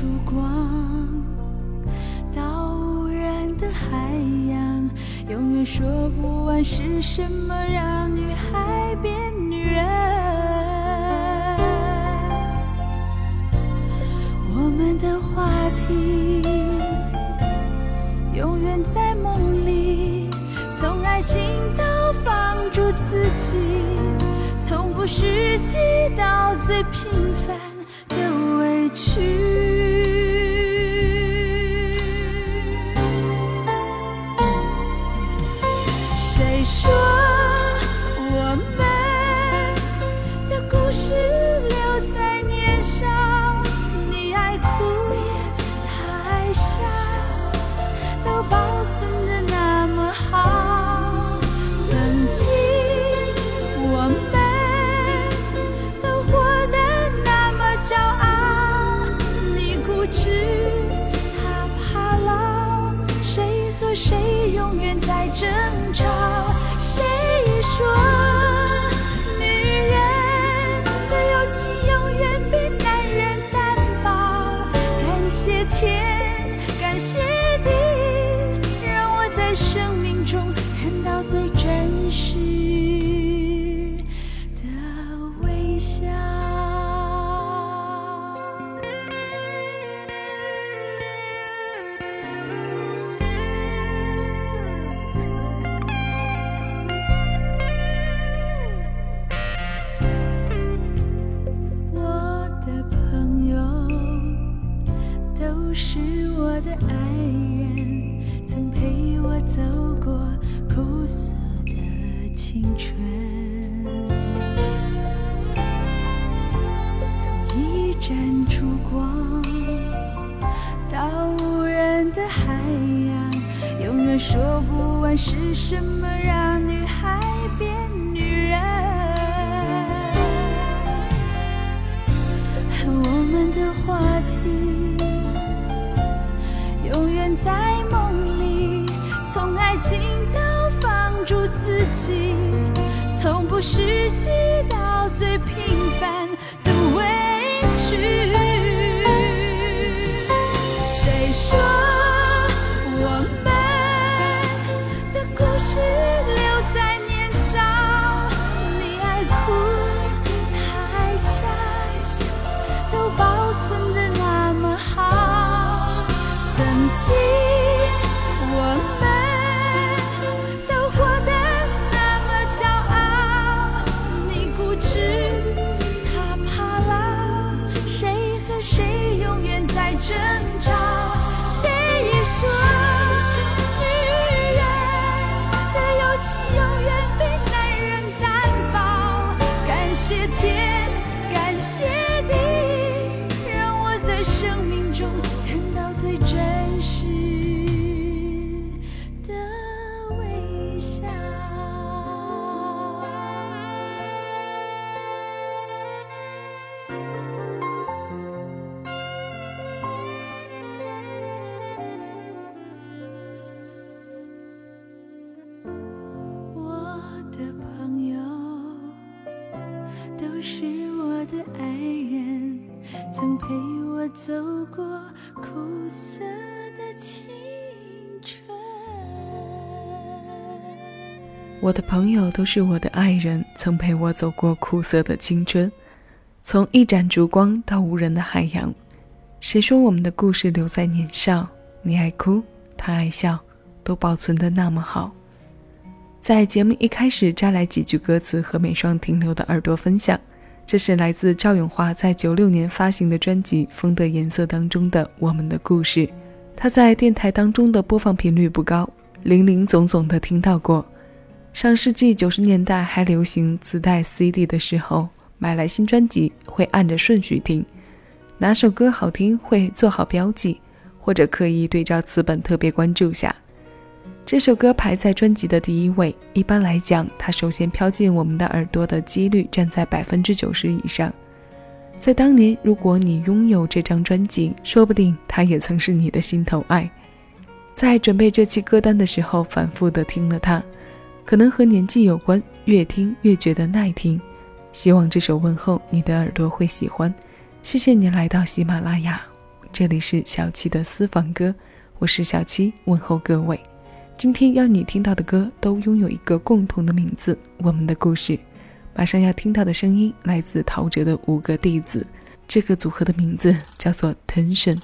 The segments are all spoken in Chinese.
盏烛光到无人的海洋，永远说不完是什么让女孩变女人。我们的话题永远在梦里，从爱情到放逐自己，从不实际到最平凡你说我们的故事留在年少？你爱哭，他爱笑，都保存的那么好。曾经我们都活得那么骄傲，你固执，他怕老，谁和谁永远在争天，说不完是什么让女孩变女人。我们的话题永远在梦里，从爱情到放逐自己，从不实际到最平凡我的朋友都是我的爱人，曾陪我走过苦涩的青春。从一盏烛光到无人的海洋，谁说我们的故事留在年少？你爱哭，他爱笑，都保存的那么好。在节目一开始摘来几句歌词和每双停留的耳朵分享，这是来自赵咏华在九六年发行的专辑《风的颜色》当中的《我们的故事》。他在电台当中的播放频率不高，零零总总的听到过。上世纪九十年代还流行磁带 CD 的时候，买来新专辑会按着顺序听，哪首歌好听会做好标记，或者刻意对照词本特别关注下。这首歌排在专辑的第一位，一般来讲，它首先飘进我们的耳朵的几率站在百分之九十以上。在当年，如果你拥有这张专辑，说不定它也曾是你的心头爱。在准备这期歌单的时候，反复的听了它，可能和年纪有关，越听越觉得耐听。希望这首问候你的耳朵会喜欢。谢谢你来到喜马拉雅，这里是小七的私房歌，我是小七，问候各位。今天要你听到的歌都拥有一个共同的名字，我们的故事。马上要听到的声音来自陶喆的五个弟子，这个组合的名字叫做 Tension。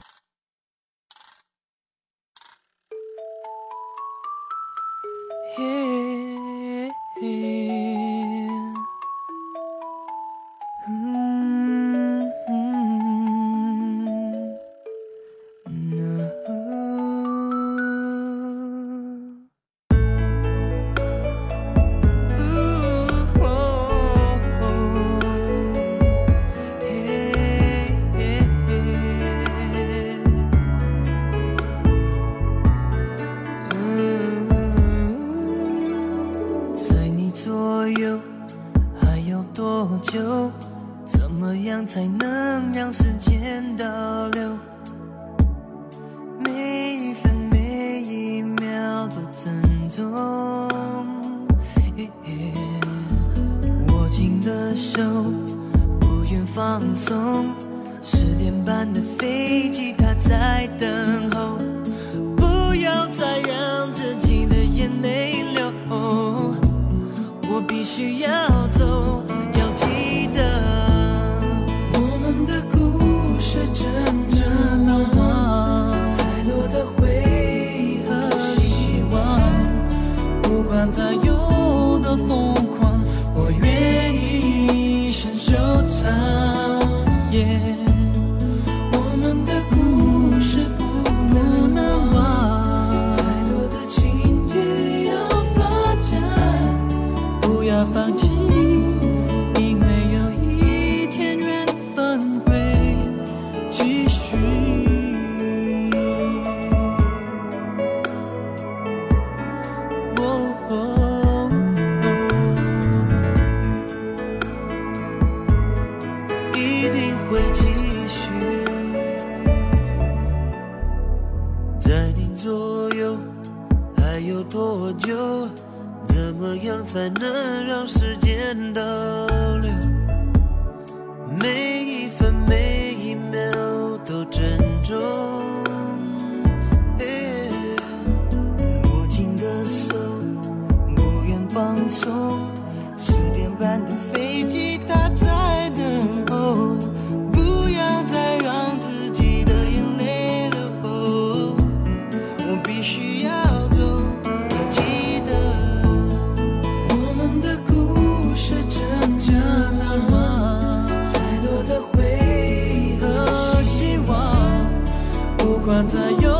在有。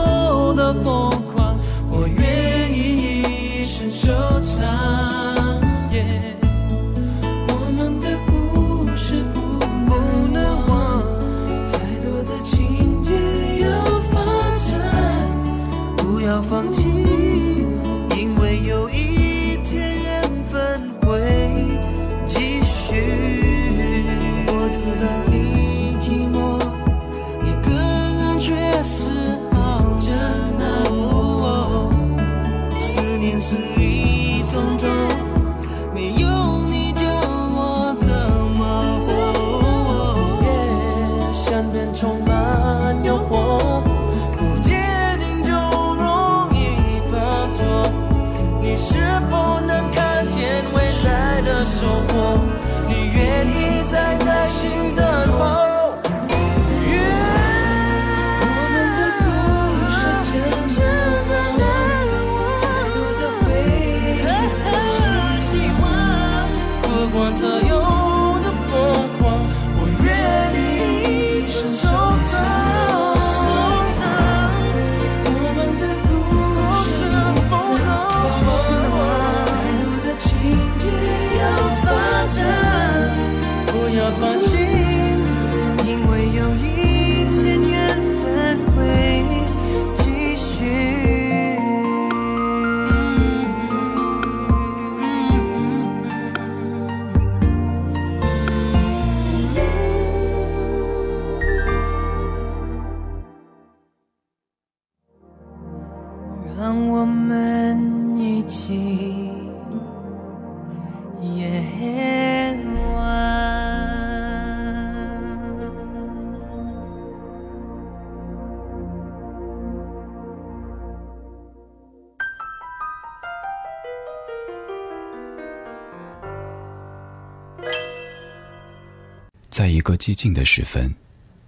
在一个寂静的时分，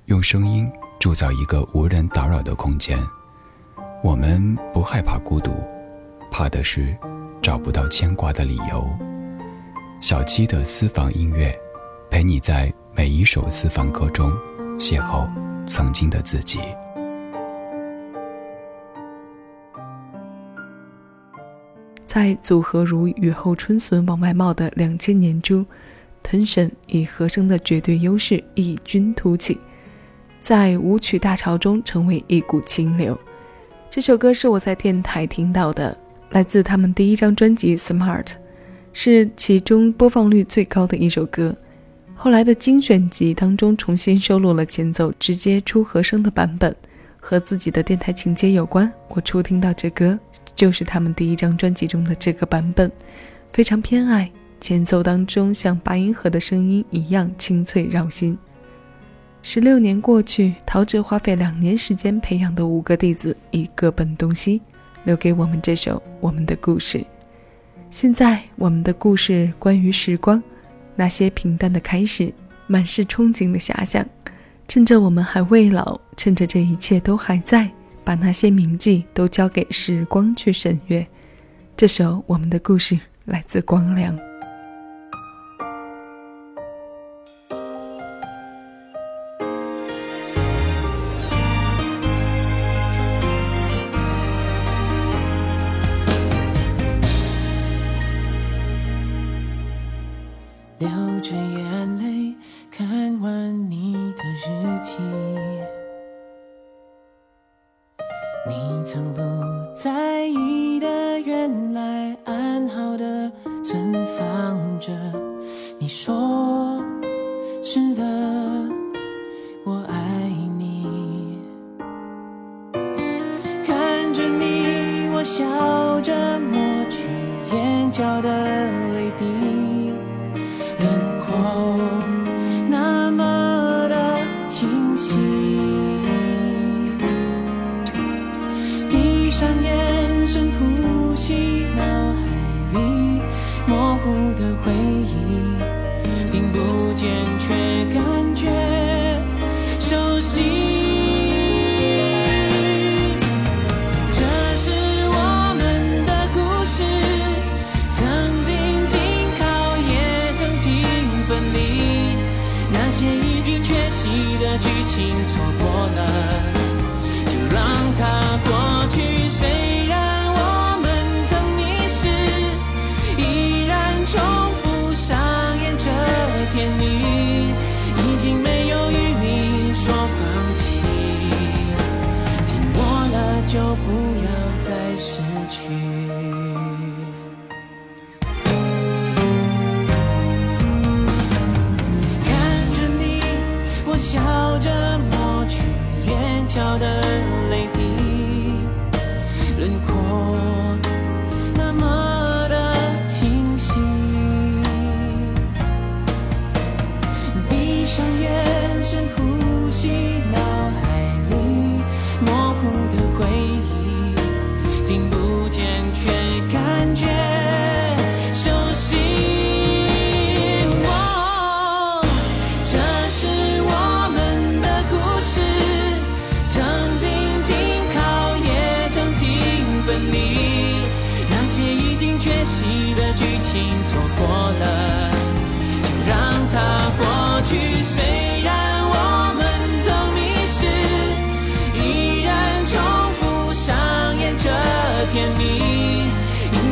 用声音铸造一个无人打扰的空间。我们不害怕孤独，怕的是找不到牵挂的理由。小七的私房音乐，陪你在每一首私房歌中邂逅曾经的自己。在组合如雨后春笋往外冒的两千年中。藤婶以和声的绝对优势异军突起，在舞曲大潮中成为一股清流。这首歌是我在电台听到的，来自他们第一张专辑《Smart》，是其中播放率最高的一首歌。后来的精选集当中重新收录了前奏直接出和声的版本，和自己的电台情节有关。我初听到这歌就是他们第一张专辑中的这个版本，非常偏爱。前奏当中，像八音盒的声音一样清脆绕心。十六年过去，陶喆花费两年时间培养的五个弟子已各奔东西，留给我们这首《我们的故事》。现在，我们的故事关于时光，那些平淡的开始，满是憧憬的遐想。趁着我们还未老，趁着这一切都还在，把那些铭记都交给时光去审阅。这首《我们的故事》来自光良。time. 闭上眼深呼吸。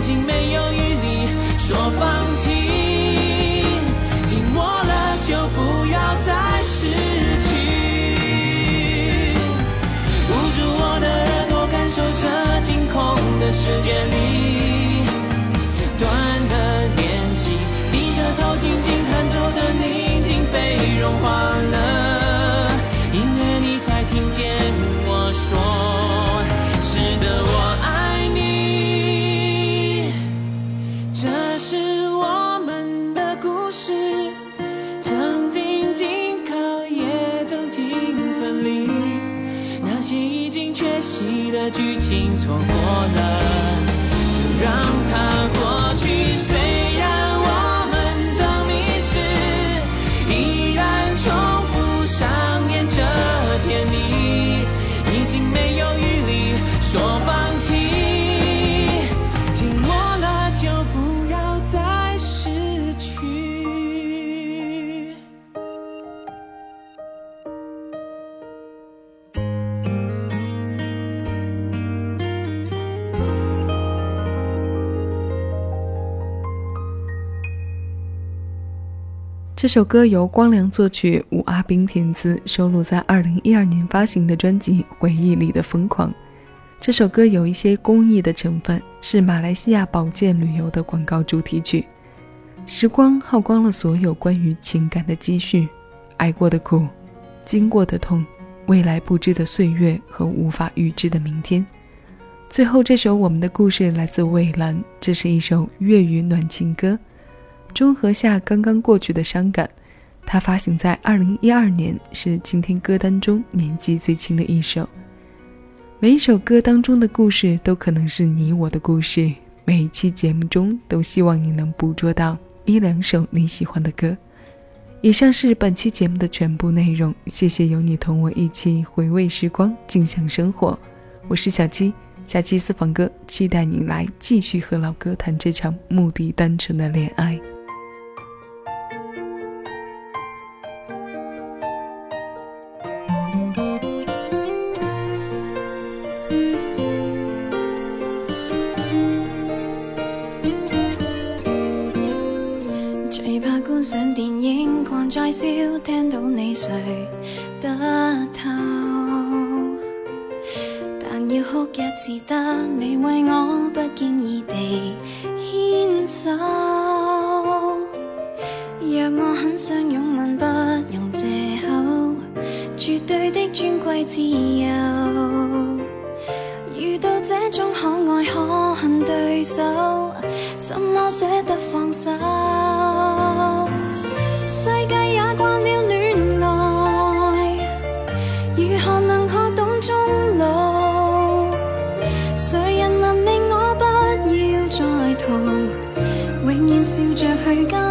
竟没有余力说放弃，静默了就不要再失去，捂住我的耳朵感受这惊恐的世界里，断的联系，低着头静静弹奏着宁静被融化。已经缺席的剧情错过了就让它过去。随这首歌由光良作曲，吴阿斌填词，收录在2012年发行的专辑《回忆里的疯狂》。这首歌有一些公益的成分，是马来西亚保健旅游的广告主题曲。时光耗光了所有关于情感的积蓄，挨过的苦，经过的痛，未来不知的岁月和无法预知的明天。最后，这首《我们的故事》来自蔚蓝，这是一首粤语暖情歌。中和下刚刚过去的伤感，它发行在二零一二年，是今天歌单中年纪最轻的一首。每一首歌当中的故事都可能是你我的故事，每一期节目中都希望你能捕捉到一两首你喜欢的歌。以上是本期节目的全部内容，谢谢有你同我一起回味时光，静享生活。我是小七，下期私房歌，期待你来继续和老哥谈这场目的单纯的恋爱。听到你睡得透，但要哭一次得你为我不经意地牵手。若我很想拥吻，不用借口，绝对的尊贵自由。遇到这种可爱可恨对手，怎么舍得放手？笑着去跟